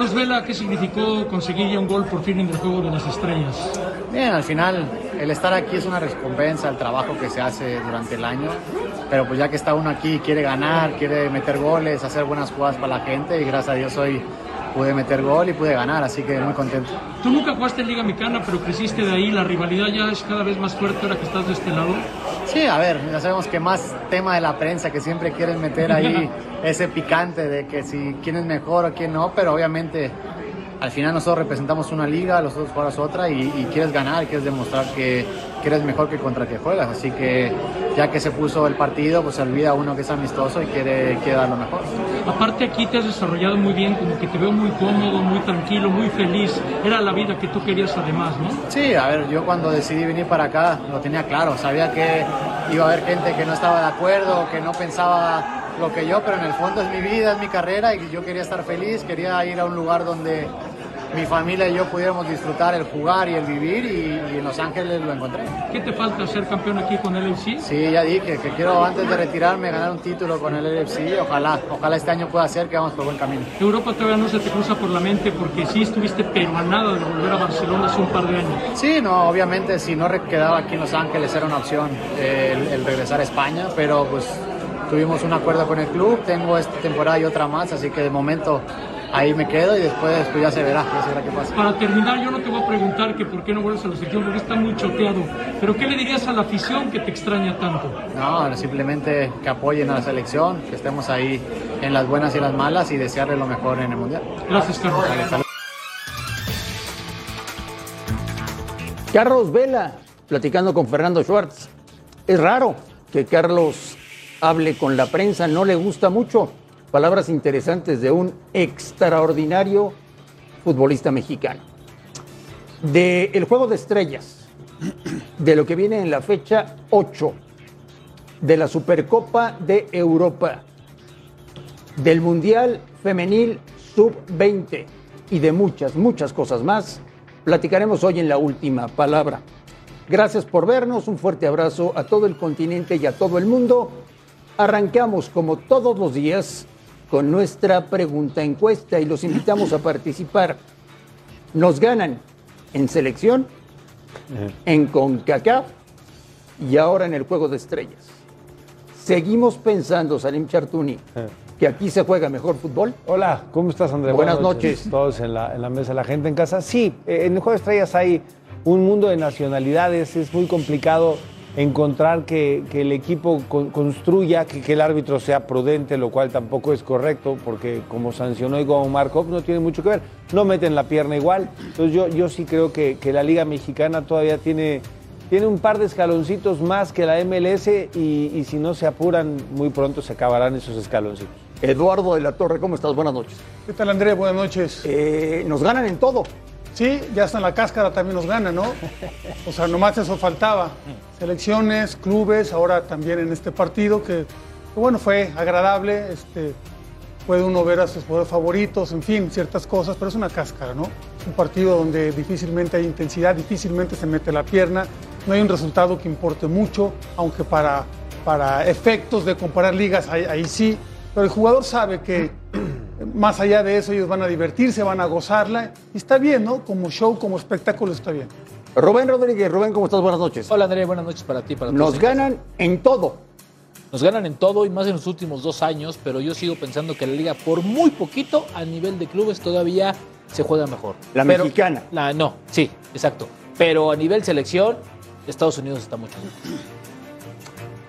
Carlos Vela, ¿qué significó conseguir ya un gol por fin en el juego de las estrellas? Bien, al final el estar aquí es una recompensa al trabajo que se hace durante el año, pero pues ya que está uno aquí, quiere ganar, quiere meter goles, hacer buenas jugadas para la gente y gracias a Dios hoy pude meter gol y pude ganar, así que muy contento. Tú nunca jugaste en Liga Mexicana, pero creciste de ahí, la rivalidad ya es cada vez más fuerte ahora que estás de este lado. Sí, a ver, ya sabemos que más tema de la prensa, que siempre quieren meter ahí ese picante de que si quién es mejor o quién no, pero obviamente al final nosotros representamos una liga, los otros juegas otra y, y, quieres ganar, quieres demostrar que, que, eres mejor que contra que juegas. Así que ya que se puso el partido, pues se olvida uno que es amistoso y quiere, quiere dar lo mejor. Aparte aquí te has desarrollado muy bien, como que te veo muy cómodo, muy tranquilo, muy feliz. Era la vida que tú querías además, ¿no? Sí, a ver, yo cuando decidí venir para acá lo tenía claro. Sabía que iba a haber gente que no estaba de acuerdo, que no pensaba lo que yo, pero en el fondo es mi vida, es mi carrera y yo quería estar feliz, quería ir a un lugar donde mi familia y yo pudiéramos disfrutar el jugar y el vivir y, y, en Los Ángeles lo encontré. ¿Qué te falta ser campeón aquí con el LFC? Sí, ya dije que quiero antes de retirarme ganar un título con el LFC. Ojalá, ojalá este año pueda ser que vamos por buen camino. Europa todavía no se te cruza por la mente porque sí estuviste pero a nada de volver a Barcelona hace un par de años. Sí, no, obviamente si no quedaba aquí en Los Ángeles era una opción eh, el, el regresar a España, pero pues tuvimos un acuerdo con el club, tengo esta temporada y otra más, así que de momento ahí me quedo y después pues ya se verá, ya se verá qué pasa. Para terminar, yo no te voy a preguntar que por qué no vuelves a la selección, porque está muy choteado, pero ¿qué le dirías a la afición que te extraña tanto? No, simplemente que apoyen a la selección, que estemos ahí en las buenas y las malas y desearle lo mejor en el Mundial. Gracias, Carlos. Vale, Carlos Vela, platicando con Fernando Schwartz. Es raro que Carlos hable con la prensa, no le gusta mucho. Palabras interesantes de un extraordinario futbolista mexicano. De el juego de estrellas, de lo que viene en la fecha 8, de la Supercopa de Europa, del Mundial Femenil Sub-20 y de muchas, muchas cosas más, platicaremos hoy en la última palabra. Gracias por vernos, un fuerte abrazo a todo el continente y a todo el mundo. Arrancamos como todos los días con nuestra pregunta encuesta y los invitamos a participar. ¿Nos ganan en selección, en CONCACAF y ahora en el juego de estrellas? ¿Seguimos pensando, Salim Chartuni, que aquí se juega mejor fútbol? Hola, ¿cómo estás, André? Buenas, noches. Todos en la, en la mesa, la gente en casa. Sí, eh, en el juego de estrellas hay un mundo de nacionalidades, es muy complicado encontrar que, que el equipo con, construya, que, que, el árbitro sea prudente, lo cual tampoco es correcto, porque como sancionó y como Markov no tiene mucho que ver, no meten la pierna igual. Entonces yo, yo sí creo que, que la Liga Mexicana todavía tiene, tiene un par de escaloncitos más que la MLS y, y si no se apuran, muy pronto se acabarán esos escaloncitos. Eduardo de la Torre, ¿cómo estás? Buenas noches. ¿Qué tal, André? Buenas noches. Eh, nos ganan en todo. Sí, ya hasta en la cáscara también nos gana, ¿no? O sea, nomás eso faltaba. Selecciones, clubes, ahora también en este partido que, bueno, fue agradable. Este, puede uno ver a sus jugadores favoritos, en fin, ciertas cosas, pero es una cáscara, ¿no? Un partido donde difícilmente hay intensidad, difícilmente se mete la pierna, no hay un resultado que importe mucho, aunque para, para efectos de comparar ligas ahí, ahí sí, pero el jugador sabe que más allá de eso ellos van a divertirse, van a gozarla y está bien, ¿no? Como show, como espectáculo está bien. Rubén Rodríguez, Rubén, ¿cómo estás? Buenas noches. Hola André, buenas noches para ti. Para Nos ganan en todo. Nos ganan en todo y más en los últimos dos años, pero yo sigo pensando que la liga por muy poquito a nivel de clubes todavía se juega mejor. La pero, mexicana. La, no, sí, exacto. Pero a nivel selección, Estados Unidos está mucho mejor.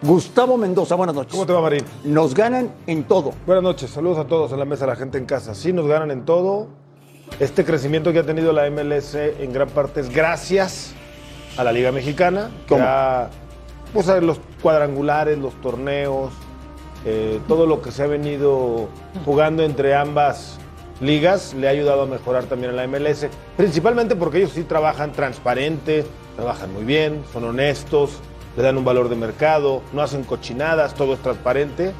Gustavo Mendoza, buenas noches. ¿Cómo te va, Marín? Nos ganan en todo. Buenas noches, saludos a todos en la mesa, a la gente en casa. Sí, nos ganan en todo. Este crecimiento que ha tenido la MLS en gran parte es gracias a la Liga Mexicana, que ¿Cómo? ha, pues, a los cuadrangulares, los torneos, eh, todo lo que se ha venido jugando entre ambas ligas le ha ayudado a mejorar también a la MLS, principalmente porque ellos sí trabajan transparente, trabajan muy bien, son honestos, le dan un valor de mercado, no hacen cochinadas, todo es transparente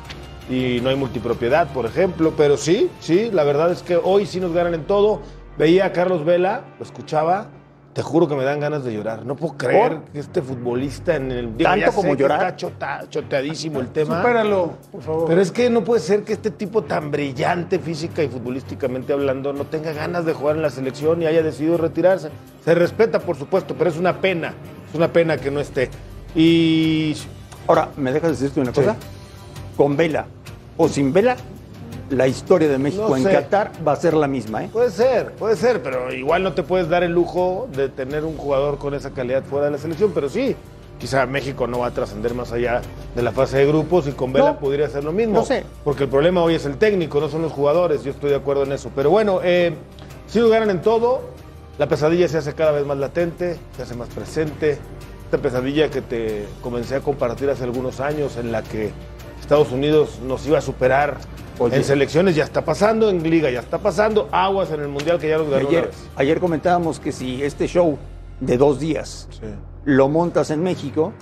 y no hay multipropiedad, por ejemplo, pero sí, sí, la verdad es que hoy sí nos ganan en todo. Veía a Carlos Vela, lo escuchaba, te juro que me dan ganas de llorar. No puedo creer que este futbolista en el digo, ¿Tanto como llorar? Está chota- choteadísimo el tema. Supéralo, por favor. Pero es que no puede ser que este tipo tan brillante física y futbolísticamente hablando no tenga ganas de jugar en la selección y haya decidido retirarse. Se respeta, por supuesto, pero es una pena. Es una pena que no esté. Y Ahora, ¿me dejas decirte una cosa? Con vela o sin vela, la historia de México No en. Qatar va a ser la misma, ¿eh? puede ser, puede ser, pero igual no te puedes dar el lujo de tener un jugador con esa calidad fuera de la selección, pero sí. Quizá México no va a trascender más allá de la fase de grupos y con Vela No, podría ser lo mismo. no sé. Porque el problema hoy es el técnico, no son los jugadores. Yo estoy de acuerdo en eso. Pero bueno, eh, sí lo ganan en todo. La pesadilla se hace cada vez más latente, se hace más presente. Esta pesadilla que te comencé a compartir hace algunos años, en la que Estados Unidos nos iba a superar Oye. en selecciones, ya está pasando, en liga ya está pasando, aguas en el mundial que ya nos ganó una Ayer, vez. ayer comentábamos que si este show de dos días Sí. lo montas en México,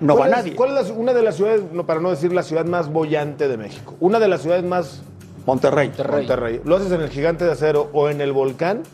no va ¿Cuál es- nadie. ¿Cuál es la- una de las ciudades, no, para no decir la ciudad más bollante de México? Una de las ciudades más Monterrey. Monterrey. Monterrey. Lo haces en el Gigante de Acero o en el Volcán,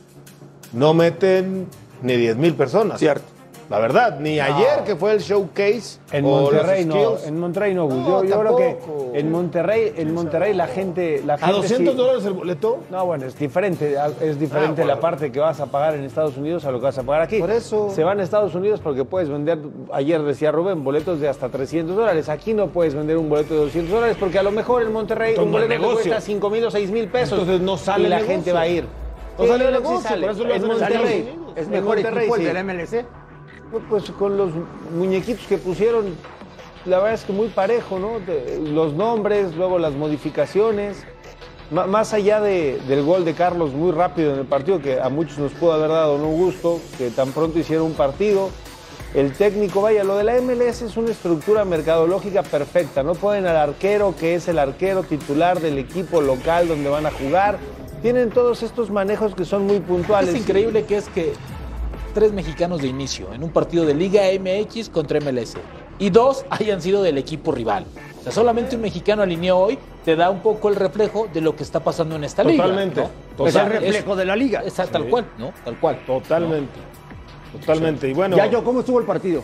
no meten ni 10 mil personas. Cierto. La verdad, ni ayer que fue el showcase. En Monterrey no, en Monterrey no. No, yo, yo creo que en Monterrey, en Monterrey la gente, la ¿A gente 200 sí- dólares el boleto? No, bueno, es diferente, es diferente Ah, bueno. la parte que vas a pagar en Estados Unidos a lo que vas a pagar aquí. Por eso. Se van a Estados Unidos porque puedes vender, ayer decía Rubén, boletos de hasta 300 dólares. Aquí no puedes vender un boleto de 200 dólares porque a lo mejor en Monterrey un boleto te cuesta 5 mil o 6 mil pesos. Entonces no sale Y la negocio. gente va a ir. No Sí, sale sí negocio, sale. por eso lo en Monterrey. Es mejor Monterrey, equipo el sí. del MLC. Pues con los muñequitos que pusieron, la verdad es que muy parejo, ¿no? De- los nombres, luego las modificaciones. Más allá de- del gol de Carlos muy rápido en el partido, que a muchos nos pudo haber dado no gusto, que tan pronto hicieron un partido. El técnico, vaya, lo de la MLS es una estructura mercadológica perfecta. No ponen al arquero, que es el arquero titular del equipo local donde van a jugar. Tienen todos estos manejos que son muy puntuales. Es increíble que es que tres mexicanos de inicio en un partido de Liga MX contra MLS y dos hayan sido del equipo rival. O sea, solamente un mexicano alineó hoy te da un poco el reflejo de lo que está pasando en esta Totalmente. liga. ¿no? Es el reflejo de la liga. es tal cual, ¿no? Tal cual. Totalmente. Totalmente. Y bueno. Ya yo, ¿cómo estuvo el partido?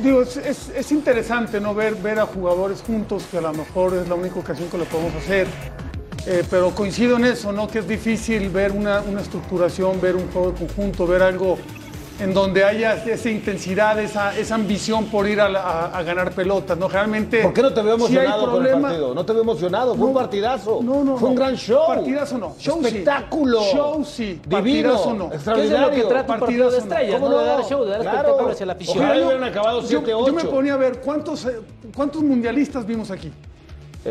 Digo, es, es- es interesante no ver, ver a jugadores juntos, que a lo mejor es la única ocasión que lo podemos hacer. Eh, pero coincido en eso, ¿no? Que es difícil ver una, una estructuración, ver un juego conjunto, ver algo en donde haya esa intensidad, esa, esa ambición por ir a, la- a- a ganar pelotas, ¿no? Realmente. ¿Por qué no te veo sí emocionado con el partido? No te veo emocionado, fue un No, partidazo. No, no, Fue un no. gran show. Partidazo no. Show sí. Espectáculo. Show sí. Divino. Partidazo no. ¿Qué es de Extraordinario. lo que trata un partido de Partidazo, ¿no? estrellas? ¿Cómo ¿no? De no? dar show, de dar Claro. espectáculo hacia la afición. Ojalá Yo- hubieran acabado yo, 7-8. yo me ponía a ver cuántos, eh, cuántos mundialistas vimos aquí.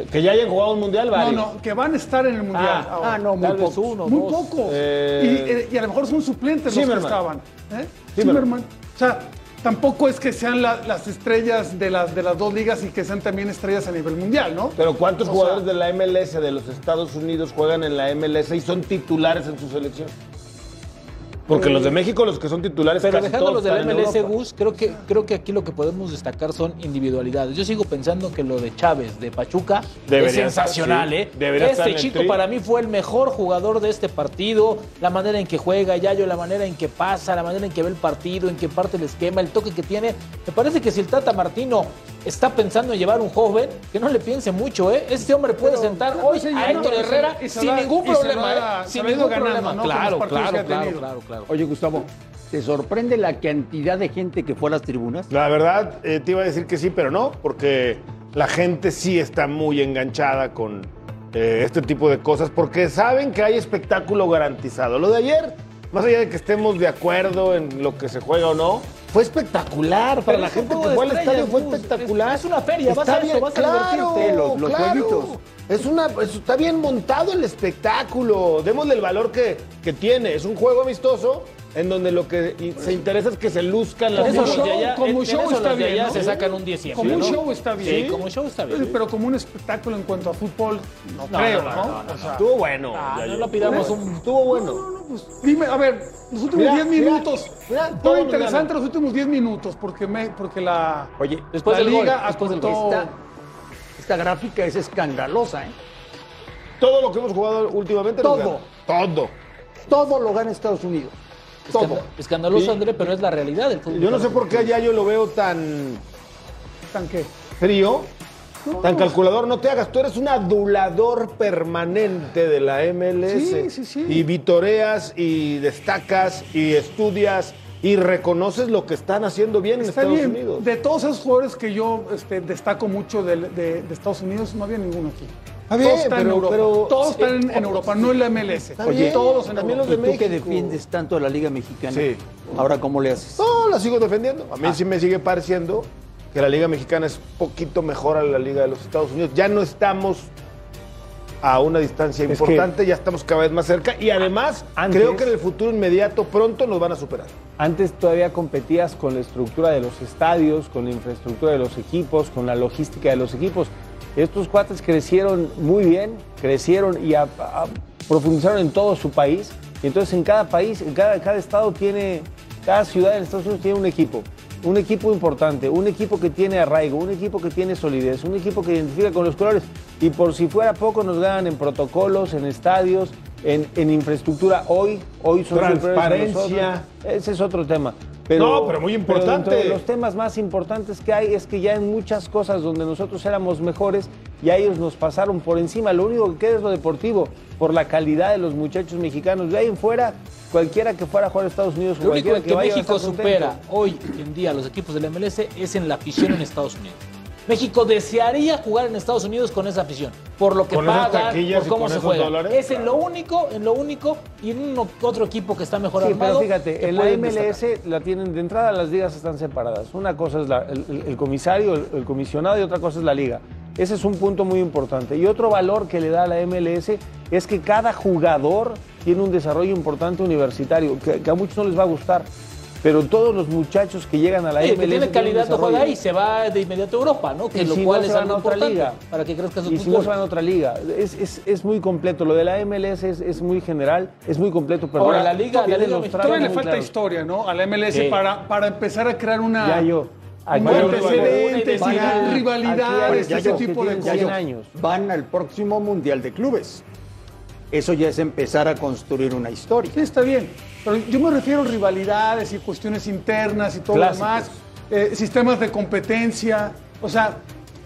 Eh, Que ya hayan jugado un mundial, No, varios. no, que van a estar en el mundial. Ah, ahora. Ah, no, muy pocos. uno, Muy dos. pocos. Eh, y, eh, y a lo mejor son suplentes los Zimmerman. que estaban. ¿eh? Zimmerman. Zimmerman. O sea, tampoco es que sean la- las estrellas de las, de las dos ligas y que sean también estrellas a nivel mundial, ¿no? Pero ¿cuántos O jugadores sea- de la MLS de los Estados Unidos juegan en la MLS y son titulares en su selección? Porque los de México, los que son titulares, Pero casi dejando todos los del MLS. Gus, creo que, creo que aquí lo que podemos destacar son individualidades. Yo sigo pensando que lo de Chávez, de Pachuca, Debería es sensacional, estar, sí. ¿eh? Este chico para mí fue el mejor jugador de este partido, la manera en que juega Yayo, la manera en que pasa, la manera en que ve el partido, en que parte el esquema, el toque que tiene. Me parece que si el Tata Martino está pensando en llevar un joven, que no le piense mucho, ¿eh? Este hombre puede sentar pero hoy ese a no, Héctor Herrera y se sin ningún problema, ¿eh? Sin ningún ganando, problema. ¿no? Claro, claro, claro, claro, claro. Oye, Gustavo, ¿te sorprende la cantidad de gente que fue a las tribunas? La verdad, eh, te iba a decir que sí, pero no, porque la gente sí está muy enganchada con eh, este tipo de cosas, porque saben que hay espectáculo garantizado. Lo de ayer, más allá de que estemos de acuerdo en lo que se juega o no, fue espectacular para la gente que fue al estadio, fue espectacular. Es- una feria, vas a eso, vas a divertirte. Los- los jueguitos. Es una, es- está bien montado el espectáculo. Démosle el valor que, que tiene. Es un juego amistoso en donde lo que se interesa es que se luzcan las Como show, de allá- como show eso está bien, ¿no? se sacan un 10 siempre, Como un ¿no? show está bien. Sí, como show está bien. Pero, como un espectáculo en cuanto a fútbol, no, No, creo, no, ¿no? no, no, O sea, Estuvo bueno. No lo pidamos un- Estuvo bueno. pues, dime, a ver, los últimos Mira, 10 mira, minutos. mira, todo interesante los últimos 10 minutos, porque, me, porque la, Oye, Después la del gol, liga después del. Esta, gráfica es escandalosa, ¿eh? Todo lo que hemos jugado últimamente. Todo. gana. Todo. Todo lo gana Estados Unidos. todo. Escandaloso, Sí. André, pero es la realidad del fútbol. Yo no sé por qué allá yo lo veo tan ¿Tan qué? frío, tan calculador. No te hagas, tú eres un adulador permanente de la MLS. Sí, sí, sí. Y vitoreas y destacas y estudias y reconoces lo que están haciendo bien en Estados bien. Unidos. De todos esos jugadores que yo este, destaco mucho de, de Estados Unidos, no había ninguno aquí. Está bien, Todos están en pero- Europa. pero- Todos están en, en Europa, no en la MLS. bien, todos en también Europa. los de ¿Y tú que defiendes tanto a la Liga Mexicana? Sí. Ahora, ¿cómo le haces? No, la sigo defendiendo. A mí sí me sigue pareciendo que la Liga Mexicana es poquito mejor a la Liga de los Estados Unidos. Ya no estamos a una distancia Es importante, ya estamos cada vez más cerca y además Antes- creo que en el futuro inmediato pronto nos van a superar. Antes todavía competías con la estructura de los estadios, con la infraestructura de los equipos, con la logística de los equipos. Estos cuates crecieron muy bien, crecieron y a- a- profundizaron en todo su país. Y entonces en cada país, en cada, cada estado tiene, cada ciudad en Estados Unidos tiene un equipo. Un equipo importante, un equipo que tiene arraigo, un equipo que tiene solidez, un equipo que identifica con los colores. Y por si fuera poco, nos ganan en protocolos, en estadios, en, en infraestructura. Hoy, hoy son Transparencia. Ese es otro tema. No, pero muy importante. dentro de los temas más importantes que hay es que ya en muchas cosas donde nosotros éramos mejores, ya ellos nos pasaron por encima. Lo único que queda es lo deportivo, por la calidad de los muchachos mexicanos. De ahí en fuera, cualquiera que fuera a jugar a Estados Unidos, Lo único en que, que México supera hoy en día a los equipos del MLS es en la afición en Estados Unidos. México desearía jugar en Estados Unidos con esa afición, por lo que taquillas por y cómo se juega. dólares, es en claro. lo único, en lo único, y en uno- otro equipo que está mejor Sí, armado. pero fíjate, en la MLS destacar. la tienen de entrada, las ligas están separadas. Una cosa es la- el, el- el comisario, el, el comisionado y otra cosa es la liga. Ese es un punto muy importante. Y otro valor que le da a la MLS es que cada jugador tiene un desarrollo importante universitario, que, que a muchos no les va a gustar. Pero todos los muchachos que llegan a la Sí, el MLS. que tiene calidad no juega ahí, se va de inmediato a Europa, ¿no? Que Y lo si cual no, es algo a otra importante liga. para que crezca su Y si no se van a otra liga. Es, es- es muy completo. Lo de la MLS es, es muy general, es muy completo. Pero Ahora, la liga- la liga Todavía le falta historia, ¿no? A la MLS Sí. para, para empezar a crear una. Ya yo. Aquí antecedentes rivalidades, ese tipo de cosas. 100 años. Van al próximo Mundial de Clubes. Eso ya es empezar a construir una historia. Sí, está bien. Pero yo me refiero a rivalidades y cuestiones internas y todo Clásicos. lo demás, eh, sistemas de competencia. O sea,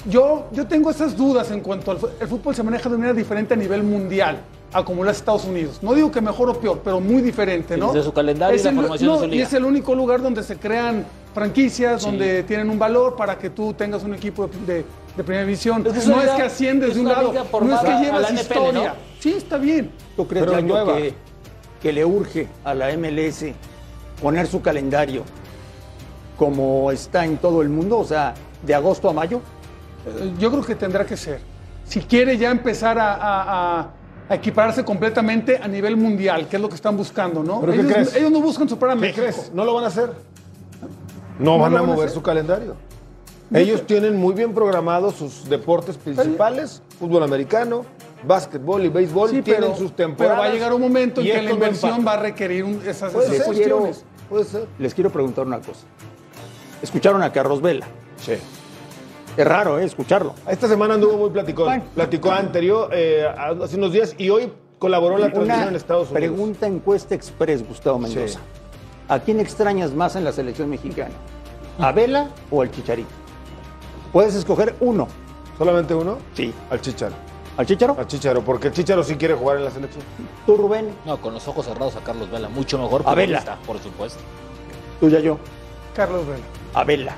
yo, yo tengo esas dudas en cuanto al el fútbol se maneja de manera diferente a nivel mundial a como lo hace Estados Unidos. No digo que mejor o peor, pero muy diferente, ¿no? Desde su calendario y Es la el- formación de su Y liga. es el único lugar donde se crean franquicias, donde tienen un valor para que tú tengas un equipo de, de- de primera división. Es que es no es que asciendes es de un lado, no es que llevas la NPL, historia. ¿no? Sí, está bien. ¿Tú crees, Pero que, que le urge a la MLS poner su calendario como está en todo el mundo? O sea, de agosto a mayo. Eh, Yo creo que tendrá que ser. Si quiere ya empezar a, a- a- a equipararse completamente a nivel mundial, que es lo que están buscando, ¿no? ¿Pero qué ellos, crees? ellos no buscan superar a ¿Qué México. crees? ¿No lo van a hacer? No, van a van a mover su calendario. Ellos tienen muy bien programados sus deportes principales, fútbol americano, básquetbol y béisbol, Sí, tienen pero, sus pero temporadas. va a llegar un momento en y que la inversión va a requerir un- esas, Puede esas ser. cuestiones. Puede ser. Les quiero preguntar una cosa. Escucharon a Carlos Vela. Sí. Es raro, ¿eh? Escucharlo. Esta semana anduvo muy platicón. Bueno. Platicó anterior, eh, hace unos días, y hoy colaboró en la transmisión en Estados Unidos. pregunta encuesta express, Gustavo Mendoza. Sí. ¿A quién extrañas más en la selección mexicana? ¿A Vela o al Chicharito? Puedes escoger uno. ¿Solamente uno? Sí. Al Chicharo. ¿Al Chicharo? Al Chicharo, porque el Chicharo sí quiere jugar en la selección. ¿Tú, Rubén? No, con los ojos cerrados a Carlos Vela, mucho mejor A Vela. por supuesto. ¿Tú, yo? Carlos Vela. A Vela.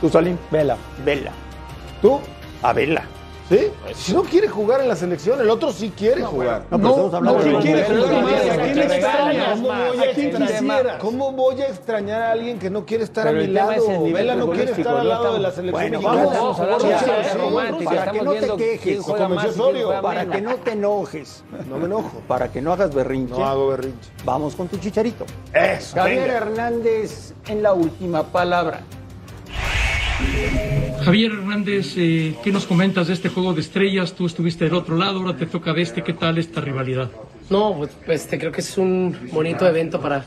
¿Tú, Salim? Vela. Vela. ¿Tú? A Vela. ¿Sí? Si no quiere jugar en la selección, el otro sí quiere jugar. No, pero No, estamos hablando no. ¿A quién ¿Cómo extrañas voy más? a ¿A quién extrañar- quisieras? ¿Cómo voy a extrañar a alguien que no quiere estar Pero a mi lado? Vela no quiere estar al lado de la selección Bueno, mexicana. vamos, sí. romántica, Para que no te quejes, Para que no te enojes, No me enojo. para que no hagas berrinche, No hago berrinche. vamos con tu chicharito. Eso. Javier. Hernández en la última palabra. Javier Hernández, eh, ¿qué nos comentas de este juego de estrellas? Tú estuviste del otro lado, ahora te toca de este. ¿Qué tal esta rivalidad? No, pues, pues, este, creo que es un bonito evento para,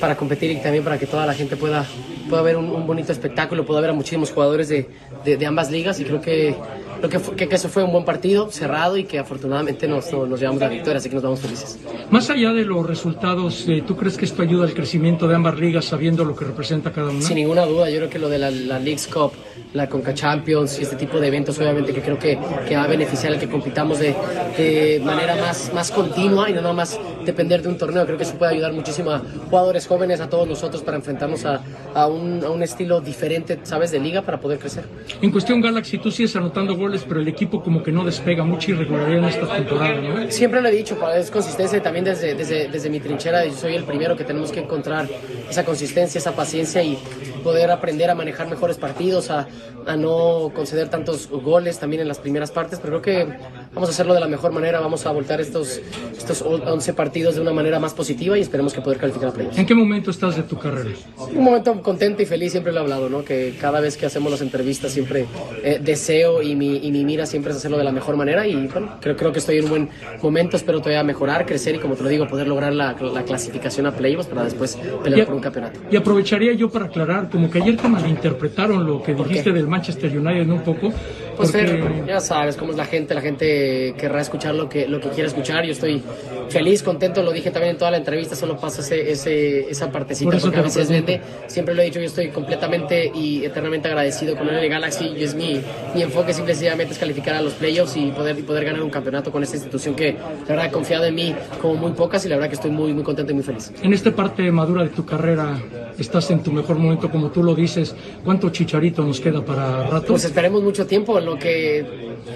para competir y también para que toda la gente pueda, pueda ver un, bonito espectáculo, pueda ver a muchísimos jugadores de- de ambas ligas y creo que lo que, fue, que, que eso fue un buen partido, cerrado y que afortunadamente nos, nos, nos llevamos la victoria, así que nos vamos felices. Más allá de los resultados, eh, ¿tú crees que esto ayuda al crecimiento de ambas ligas sabiendo lo que representa cada una? Sin ninguna duda, yo creo que lo de la, la Leagues Cup, la Conca Champions y este tipo de eventos, obviamente que creo que, que va a beneficiar al que compitamos de, de manera más, más continua y no nada más depender de un torneo. Creo que eso puede ayudar muchísimo a jugadores jóvenes, a todos nosotros para enfrentarnos a, a, un, a un estilo diferente, ¿sabes?, de liga para poder crecer. En cuestión Galaxy, tú sigues anotando goles, pero el equipo como que no despega, mucha irregularidad en esta temporada, ¿no? Siempre lo he dicho, es consistencia también desde, desde, desde mi trinchera. Yo soy el primero que tenemos que encontrar esa consistencia, esa paciencia y poder aprender a manejar mejores partidos, a, a no conceder tantos goles también en las primeras partes, pero creo que vamos a hacerlo de la mejor manera, vamos a voltar estos, estos 11 partidos de una manera más positiva y esperemos que poder calificar a playoffs. ¿En qué momento estás de tu carrera? Un momento contento y feliz, siempre lo he hablado, ¿no? que cada vez que hacemos las entrevistas siempre eh, deseo y mi, y mi mira siempre es hacerlo de la mejor manera y bueno, creo, creo que estoy en un buen momento, espero todavía mejorar, crecer y como te lo digo, poder lograr la, la clasificación a playoffs para después pelear Y- por un campeonato. Y aprovecharía yo para aclarar, como que ayer te malinterpretaron lo que dijiste del Manchester United. Un poco. Pues porque- Fer, ya sabes cómo es la gente, la gente querrá escuchar lo que, lo que quiere escuchar. Yo estoy feliz, contento, lo dije también en toda la entrevista, solo pasa ese, ese, esa Por partecita eso porque a veces vende. Siempre lo he dicho, yo estoy completamente y eternamente agradecido con el Galaxy y es mi, mi enfoque simple y sencillamente es calificar a los playoffs y poder, y poder ganar un campeonato con esta institución que la verdad ha confiado en mí como muy pocas y la verdad que estoy muy, muy contento y muy feliz. En esta parte madura de tu carrera, estás en tu mejor momento, como tú lo dices. ¿Cuánto chicharito nos queda para rato? Pues esperemos mucho tiempo, en lo que,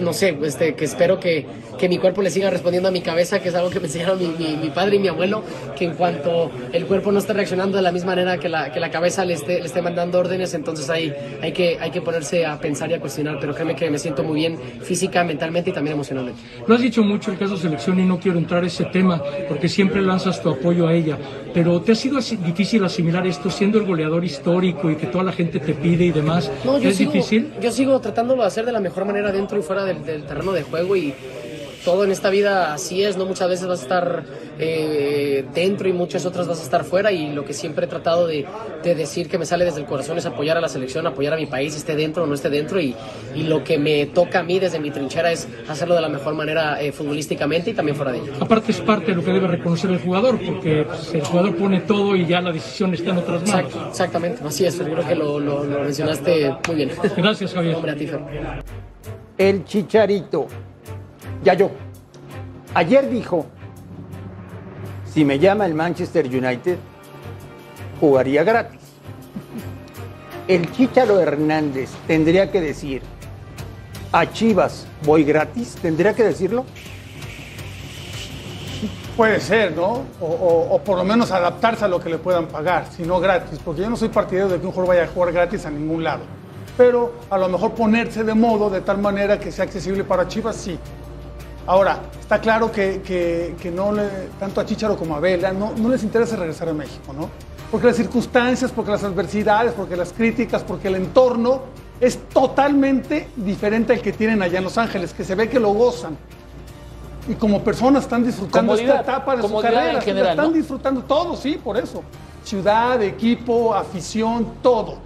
no sé, este, que espero que, que mi cuerpo le siga respondiendo a mi cabeza, que es algo que me enseñaron mi, mi, mi padre y mi abuelo, que en cuanto el cuerpo no esté reaccionando de la misma manera que la, que la cabeza le esté, le esté mandando órdenes, entonces hay, hay, que, hay que ponerse a pensar y a cuestionar, pero créeme que me siento muy bien física, mentalmente y también emocionalmente. Lo has dicho mucho el caso selección y no quiero entrar a ese tema porque siempre lanzas tu apoyo a ella. Pero ¿te ha sido así difícil asimilar esto siendo el goleador histórico y que toda la gente te pide y demás? No, yo ¿Es sigo, difícil? Yo sigo tratándolo de hacer de la mejor manera dentro y fuera del, del terreno de juego y todo en esta vida así es, ¿no? Muchas veces vas a estar eh, dentro y muchas otras vas a estar fuera y lo que siempre he tratado de, de decir que me sale desde el corazón es apoyar a la selección, apoyar a mi país, esté dentro o no esté dentro y, y lo que me toca a mí desde mi trinchera es hacerlo de la mejor manera eh, futbolísticamente y también fuera de ella. Aparte es parte de lo que debe reconocer el jugador porque el jugador pone todo y ya la decisión está en otras manos. Exact- exactamente, así es, creo que lo, lo- lo mencionaste muy bien. Gracias, Javier. Hombre, a ti, Fer. El chicharito. Ya yo. Ayer dijo, si me llama el Manchester United, jugaría gratis. El Chicharo Hernández tendría que decir, a Chivas voy gratis, tendría que decirlo. Puede ser, ¿no? O, o- por lo menos adaptarse a lo que le puedan pagar, si no gratis, porque yo no soy partidario de que un jugador vaya a jugar gratis a ningún lado. Pero a lo mejor ponerse de modo de tal manera que sea accesible para Chivas, sí. Ahora, está claro que, que- que no le, tanto a Chicharo como a Vela no, no les interesa regresar a México, ¿no? Porque las circunstancias, porque las adversidades, porque las críticas, porque el entorno es totalmente diferente al que tienen allá en Los Ángeles, que se ve que lo gozan y como personas están disfrutando Comodidad, esta etapa de su carrera. en general, están ¿no? disfrutando todo, sí, por eso. Ciudad, equipo, afición, todo.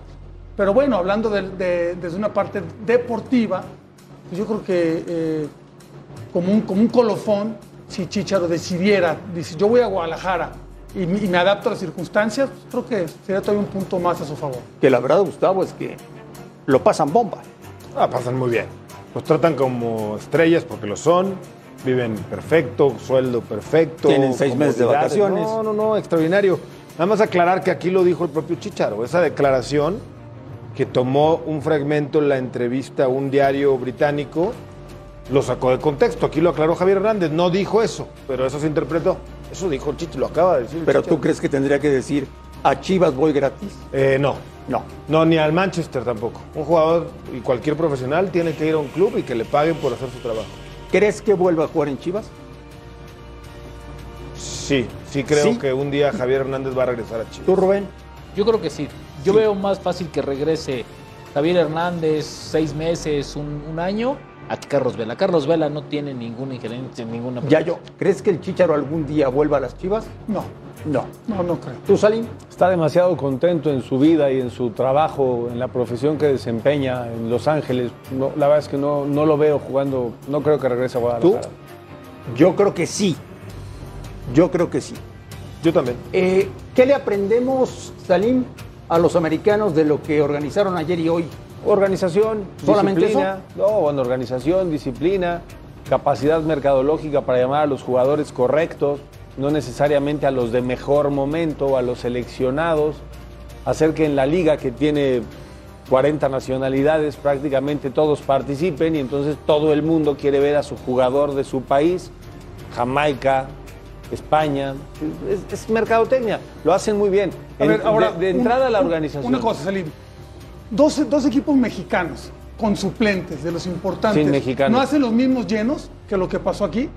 Pero bueno, hablando de- de- desde una parte deportiva, pues yo creo que eh, como, un, como un colofón, si Chicharo decidiera, dice, yo voy a Guadalajara y, me- y me adapto a las circunstancias, pues creo que sería todavía un punto más a su favor. Que la verdad, Gustavo, es que lo pasan bomba. Ah, pasan muy bien. Los tratan como estrellas porque lo son. Viven perfecto, sueldo perfecto. Tienen seis meses de vacaciones. No, no, no, extraordinario. Nada más aclarar que aquí lo dijo el propio Chicharo. Esa declaración que tomó un fragmento en la entrevista a un diario británico lo sacó de contexto. Aquí lo aclaró Javier Hernández. No dijo eso, pero eso se interpretó. Eso dijo el Chicharo, lo acaba de decir. el Pero tú crees que tendría que decir, a Chivas voy gratis. Eh, no. No. No, ni al Manchester tampoco. Un jugador y cualquier profesional tiene que ir a un club y que le paguen por hacer su trabajo. ¿Crees que vuelva a jugar en Chivas? Sí, sí creo ¿Sí? que un día Javier Hernández va a regresar a Chivas. ¿Tú, Rubén? Yo creo que sí. Yo veo más fácil que regrese Javier Hernández seis meses, un, un año, a Carlos Vela. Carlos Vela no tiene ninguna injerencia, ninguna... Ya yo, ¿crees que el Chicharo algún día vuelva a las Chivas? No, No. no, no creo. ¿Tú, Salim? Está demasiado contento en su vida y en su trabajo, en la profesión que desempeña en Los Ángeles. No, la verdad es que no, no lo veo jugando, no creo que regrese a Guadalajara. Yo creo que sí. Yo creo que sí. Yo también. Eh, ¿Qué le aprendemos, Salim, a los americanos de lo que organizaron ayer y hoy? Organización, ¿Solamente disciplina. No, bueno, organización, disciplina, capacidad mercadológica para llamar a los jugadores correctos, no necesariamente a los de mejor momento a los seleccionados. Hacer que en la liga que tiene 40 nacionalidades prácticamente todos participen y entonces todo el mundo quiere ver a su jugador de su país, Jamaica, España. Es, es mercadotecnia, lo hacen muy bien. A ver, ahora, de, de un- entrada a la un- organización. Una cosa, Salim. Dos, dos equipos mexicanos con suplentes de los importantes. Sin mexicanos. ¿No hacen los mismos llenos que lo que pasó aquí?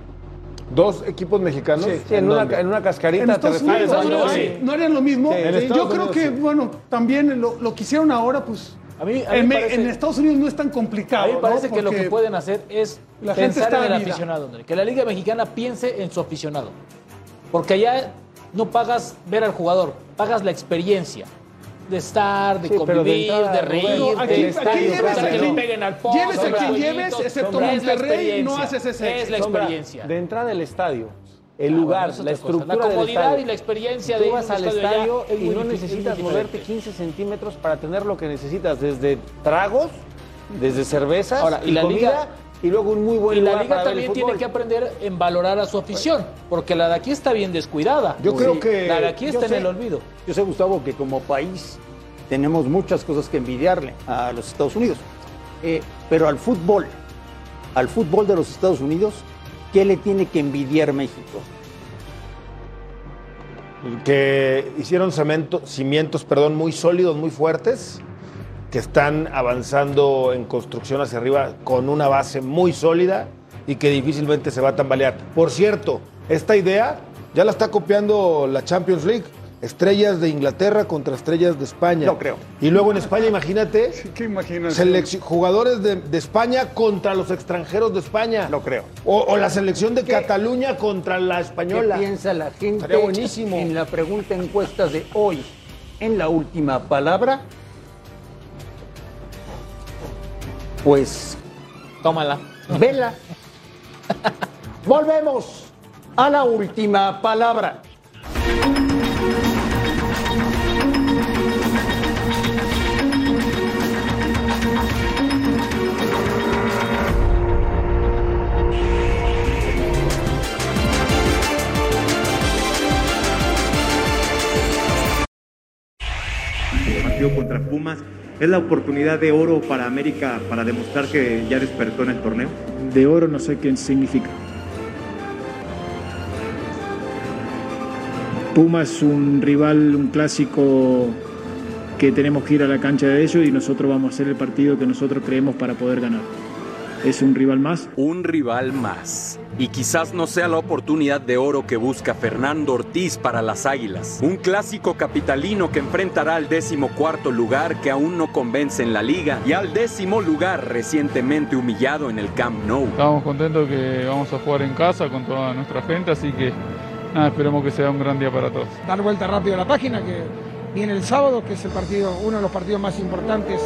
Dos equipos mexicanos. Sí. Sí, en, una, en una cascarita En Estados Unidos, a- ¿no? sí. ¿No harían lo mismo? Sí, en Yo creo Unidos, que, sí. bueno, también lo, lo que hicieron ahora, pues. A mí- a mí en, parece- en Estados Unidos no es tan complicado. A mí me parece ¿no? que lo que pueden hacer es la gente pensar está en el ávida. aficionado, André. que la Liga Mexicana piense en su aficionado. Porque allá no pagas ver al jugador, pagas la experiencia de estar, de Sí, de convivir, de Rubén, reír, aquí, de aquí estar lleves estar a que le peguen al poste, lleves a quien lleves, excepto Monterrey, no haces ese Es la experiencia. De entrada del estadio, el Ah, lugar, bueno, la otra cosa. estructura La del comodidad estadio. y la experiencia Tú de ir a vas al estadio allá y no necesitas moverte 15 centímetros para tener lo que necesitas, desde tragos, desde cervezas Ahora, y la comida, liga- y luego un muy buen Y la liga para también tiene que aprender en valorar a su afición, porque la de aquí está bien descuidada. Yo creo que- La de aquí está en sé. el olvido. Yo sé, Gustavo, que como país tenemos muchas cosas que envidiarle a los Estados Unidos. Eh, pero al fútbol, al fútbol de los Estados Unidos, ¿qué le tiene que envidiar México? que hicieron cemento- cimientos perdón, muy sólidos, muy fuertes, que están avanzando en construcción hacia arriba con una base muy sólida y que difícilmente se va a tambalear. Por cierto, esta idea ya la está copiando la Champions League. Estrellas de Inglaterra contra estrellas de España. No creo. Y luego en España, imagínate, ¿Qué imaginas? jugadores de, de España contra los extranjeros de España. No creo. O, o la selección de ¿Qué? Cataluña contra la ¿Qué española. piensa la gente Estaría buenísimo. en la pregunta encuesta de hoy? En la última palabra, pues Tómala. vela. Volvemos a la última palabra. ¿Es la oportunidad de oro para América para demostrar que ya despertó en el torneo? De oro no sé qué significa. Puma es un rival, un clásico que tenemos que ir a la cancha de ellos y nosotros vamos a hacer el partido que nosotros creemos para poder ganar. Es un rival más. Un rival más. Y quizás no sea la oportunidad de oro que busca Fernando Ortiz para las Águilas. Un clásico capitalino que enfrentará al décimo cuarto lugar que aún no convence en la liga y al décimo lugar recientemente humillado en el Camp Nou. Estamos contentos que vamos a jugar en casa con toda nuestra gente, así que nada, esperemos que sea un gran día para todos. dar vuelta rápido a la página, que viene el sábado, que es el partido, uno de los partidos más importantes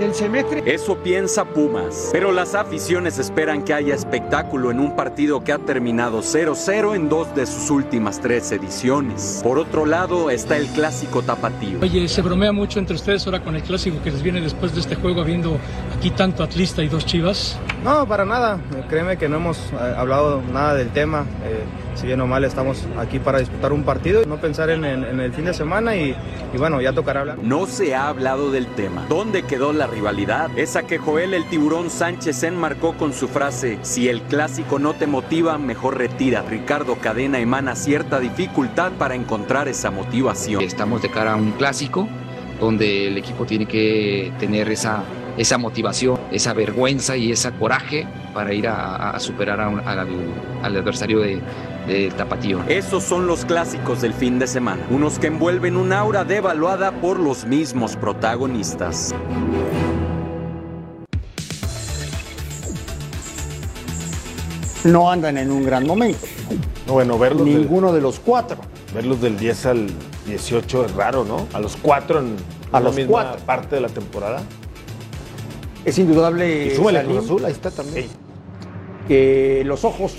del semestre. Eso piensa Pumas, pero las aficiones esperan que haya espectáculo en un partido que ha terminado 0-0 en dos de sus últimas tres ediciones. Por otro lado está el clásico tapatío. Oye, se bromea mucho entre ustedes ahora con el clásico que les viene después de este juego, habiendo aquí tanto atlista y dos chivas. No, para nada. Créeme que no hemos eh, hablado nada del tema. Eh, si bien o mal estamos aquí para disputar un partido, no pensar en, en- en el fin de semana y, y bueno, ya tocará hablar. No se ha hablado del tema. ¿Dónde quedó la rivalidad? Esa que Joel el tiburón Sánchez enmarcó con su frase, si el clásico no te motiva, mejor retira. Ricardo Cadena emana cierta dificultad para encontrar esa motivación. Estamos de cara a un clásico donde el equipo tiene que tener esa, esa motivación, esa vergüenza y ese coraje para ir a, a superar a un- al, al adversario de, del tapatío. Esos son los clásicos del fin de semana, unos que envuelven un aura devaluada por los mismos protagonistas. no andan en un gran momento. Bueno, verlos del- Ninguno de los cuatro. Verlos del 10 al 18 es raro, ¿no? A los cuatro en A la los misma cuatro. parte de la temporada. Es indudable Y Cruz Azul, ahí está también. que los ojos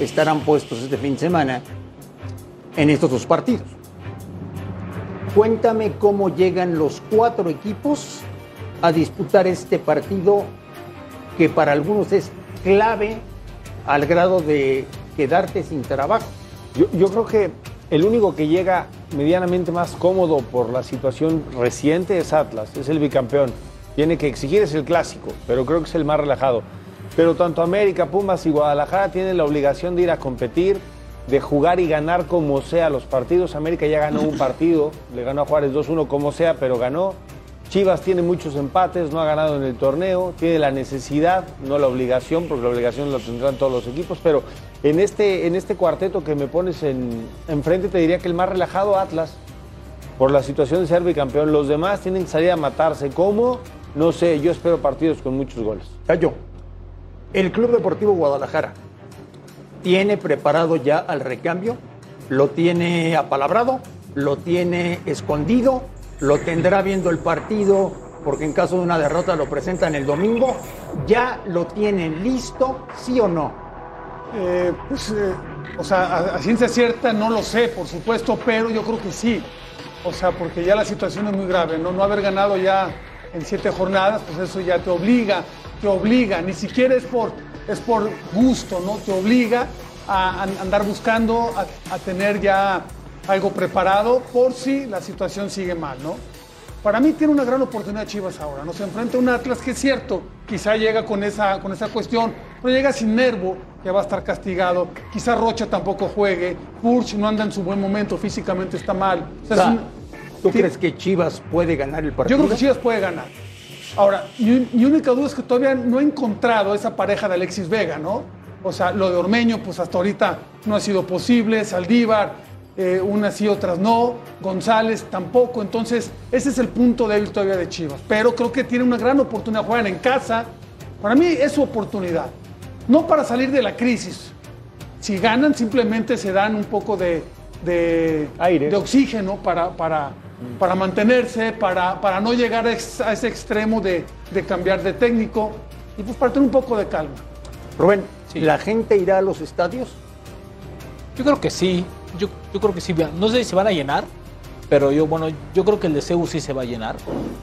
estarán puestos este fin de semana en estos dos partidos. Cuéntame cómo llegan los cuatro equipos a disputar este partido que para algunos es clave al grado de quedarte sin trabajo. Yo, yo creo que el único que llega medianamente más cómodo por la situación reciente es Atlas, es el bicampeón. Tiene que exigir, es el clásico, pero creo que es el más relajado. Pero tanto América, Pumas y Guadalajara tienen la obligación de ir a competir, de jugar y ganar como sea los partidos. América ya ganó un partido, le ganó a Juárez 2-1 como sea, pero ganó. Chivas tiene muchos empates, no ha ganado en el torneo, tiene la necesidad, no la obligación, porque la obligación la tendrán todos los equipos, pero en este, en este cuarteto que me pones en, enfrente te diría que el más relajado Atlas, por la situación de ser bicampeón. Los demás tienen que salir a matarse. ¿Cómo? No sé, yo espero partidos con muchos goles. Gallo, el Club Deportivo Guadalajara tiene preparado ya al recambio, lo tiene apalabrado, lo tiene escondido, lo tendrá viendo el partido, porque en caso de una derrota lo presentan el domingo, ya lo tienen listo, sí o no. Eh, pues, eh, o sea, a, a ciencia cierta no lo sé, por supuesto, pero yo creo que sí. O sea, porque ya la situación es muy grave, ¿no? No haber ganado ya en siete jornadas, pues eso ya te obliga, te obliga, ni siquiera es por, es por gusto, ¿no? Te obliga a, a andar buscando, a, a tener ya algo preparado por si la situación sigue mal, ¿no? Para mí tiene una gran oportunidad Chivas ahora. Nos enfrenta a un Atlas que es cierto, quizá llega con esa, con esa cuestión, pero llega sin nervo, que va a estar castigado. Quizá Rocha tampoco juegue. Purch no anda en su buen momento, físicamente está mal. O sea, O sea, es un- ¿Tú crees que Chivas puede ganar el partido? yo creo que Chivas puede ganar. Ahora, mi, mi única duda es que todavía no he encontrado esa pareja de Alexis Vega, ¿no? O sea, lo de Ormeño, pues hasta ahorita no ha sido posible. Saldívar, eh, unas sí, otras no. González tampoco. Entonces, ese es el punto débil todavía de Chivas. Pero creo que tiene una gran oportunidad. Juegan en casa. Para mí es su oportunidad. No para salir de la crisis. Si ganan, simplemente se dan un poco de, de, de oxígeno para, para, para mantenerse, para, para no llegar a, ex- a ese extremo de, de cambiar de técnico y pues para tener un poco de calma. Rubén, ¿la gente irá a los estadios? Yo creo que sí. Yo, yo creo que sí. No sé si se van a llenar, pero yo, bueno, yo creo que el de CEU sí se va a llenar.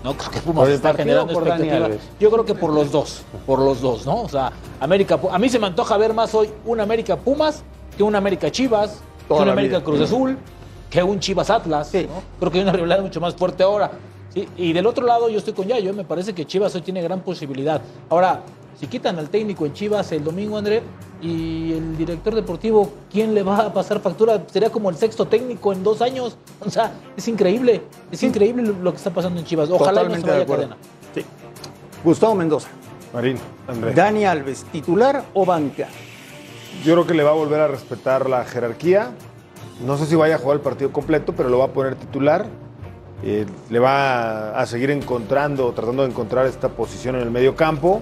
No creo que Pumas ¿Por el está generando o por Dani expectativa. Alves? Yo creo que por los dos, por los dos, ¿no? O sea, América, a mí se me antoja ver más hoy un América Pumas que un América Chivas, que Toda un la América vida. Cruz Azul, que un Chivas Atlas, ¿no? Creo que hay una rivalidad mucho más fuerte ahora. ¿sí? Y del otro lado yo estoy con Yayo, me parece que Chivas hoy tiene gran posibilidad. Ahora, si quitan al técnico en Chivas el domingo, André, y el director deportivo, ¿quién le va a pasar factura? Sería como el sexto técnico en dos años. O sea, es increíble, es increíble lo- que está pasando en Chivas. Ojalá no se de vaya a acuerdo. cadena. Sí. Gustavo Mendoza. Marín, André. Dani Alves, titular o banca. Yo creo que le va a volver a respetar la jerarquía. No sé si vaya a jugar el partido completo, pero lo va a poner titular. Eh, le va a seguir encontrando, tratando de encontrar esta posición en el medio campo.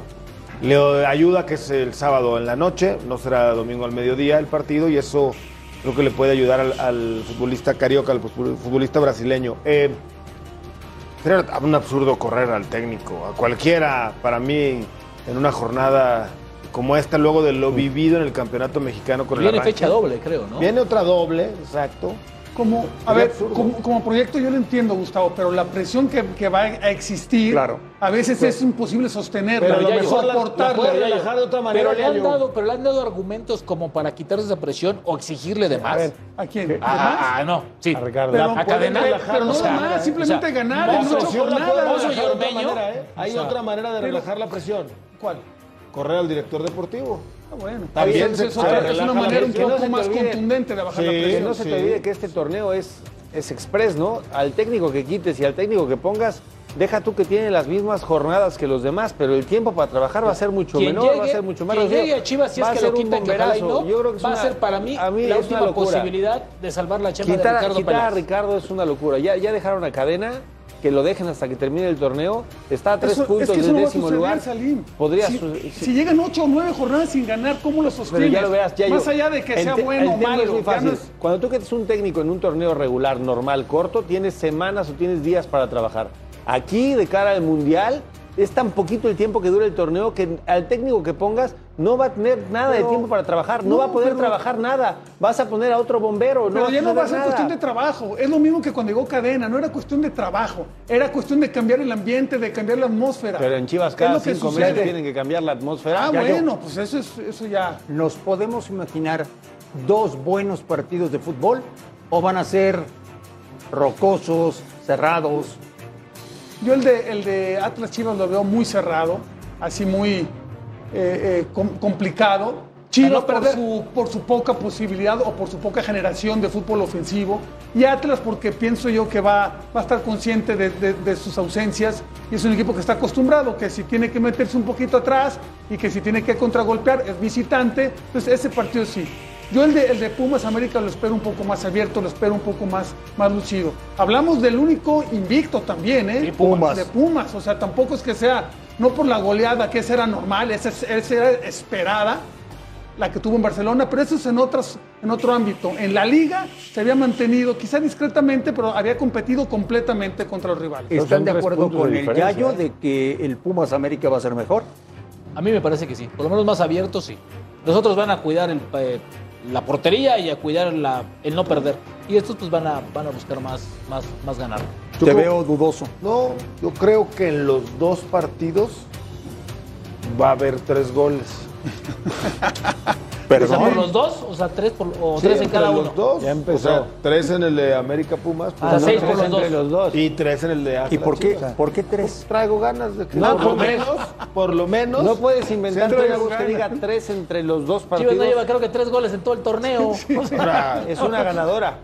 Le ayuda que es el sábado en la noche, no será domingo al mediodía el partido y eso creo que le puede ayudar al, futbolista carioca, al futbolista brasileño. Eh, sería un absurdo correr al técnico, a cualquiera, para mí, en una jornada como esta, luego de lo vivido en el campeonato mexicano con el Viene fecha doble, creo, ¿no? Viene otra doble, exacto. Como, a ver, como, como proyecto yo lo entiendo, Gustavo, pero la presión que, que va a existir, a veces es imposible sostenerla, Pero a lo mejor soportarla. la- la puede manera, Pero le, han dado, pero le han dado argumentos como para quitarse esa presión o exigirle de más. ver, ¿a quién? Ah, ah, ah, no, sí. A Ricardo. Pero, a cadena. pero, pero no O sea, más, simplemente o sea, ganar puedo jornadas. Mozo y relajar de otra Ormeño. manera, ¿eh? Hay La. Correr al director deportivo. Ah, bueno, También es, otra- se es una la manera un no poco más olvide. contundente de bajar la Sí, Que presión. no se sí. te olvide que este torneo es, es express, ¿no? Al técnico que quites y al técnico que pongas, deja tú que tiene las mismas jornadas que los demás, pero el tiempo para trabajar va a ser mucho Quien menor, va a ser mucho más quien reducido. llegue a Chivas, si es Va que lo un quitan, que ojalá y bomberazo. no, Yo creo que va una- a ser para mí, a mí la última posibilidad de salvar la chamba Quitar, de Ricardo quitar a. Ricardo es una locura. Ya, ya dejaron a cadena que lo dejen hasta que termine el torneo. Está a tres Eso- puntos es que del no décimo suceder, lugar. Salim. Podría si, si llegan ocho o nueve jornadas sin ganar, ¿cómo lo sostienes? ya lo veas, ya Más yo- allá de que sea bueno o malo. es muy ya no fácil. es- Cuando tú que eres un técnico en un torneo regular, normal, corto, tienes semanas o tienes días para trabajar. Aquí, de cara al Mundial, es tan poquito el tiempo que dura el torneo que al técnico que pongas no va a tener nada de tiempo para trabajar, no, no, va a poder pero- trabajar nada. Vas a poner a otro bombero, no Pero va ya no va a ser cuestión de trabajo. Es lo mismo que cuando llegó Cadena. No era cuestión de trabajo. Era cuestión de cambiar el ambiente, de cambiar la atmósfera. Pero en Chivas Es cada lo cinco meses tienen que cambiar la atmósfera. Ah, Ya yo- bueno, pues eso, es, eso ya. ¿Nos podemos imaginar dos buenos partidos de fútbol o van a ser rocosos, cerrados? Yo el de, el de Atlas Chivas lo veo muy cerrado, así muy eh, eh, com- complicado. Chivas su, por su poca posibilidad o por su poca generación de fútbol ofensivo. Y Atlas porque pienso yo que va, va a estar consciente de, de- de sus ausencias. Y es un equipo que está acostumbrado, que si tiene que meterse un poquito atrás y que si tiene que contragolpear es visitante. Entonces ese partido sí. Yo el de, el de Pumas América lo espero un poco más abierto, lo espero un poco más, más lucido. Hablamos del único invicto también, ¿eh? Pumas. De Pumas, o sea, tampoco es que sea, no por la goleada, que esa era normal, esa, es- esa era esperada, la que tuvo en Barcelona, pero eso es en, otras, en otro ámbito. En la liga se había mantenido, quizá discretamente, pero había competido completamente contra los rivales. ¿Están de acuerdo puntos de con el Yayo ¿eh? de que el Pumas América va a ser mejor? A mí me parece que sí. Por lo menos más abierto, sí. Los otros van a cuidar el, eh, la portería y a cuidar la- el no perder. Y estos pues van a, van a buscar más, más, más ganar. Te creo- veo dudoso. No, yo creo que en los dos partidos va a haber tres goles. O sea, por los dos, o sea, tres, por, o Sí, tres en cada uno. los dos. Ya empezó. O sea, tres en el de América Pumas. Ah, Pumas, seis tres por los entre dos. los dos. Y tres en el de Atlas. ¿Y por qué, Chivas. por qué tres? Traigo ganas de que No, por lo pues, menos, por lo menos. No puedes inventar Sí algo que diga tres entre los dos Chivas partidos. no lleva creo que tres goles en todo el torneo. Ahora, Es una ganadora.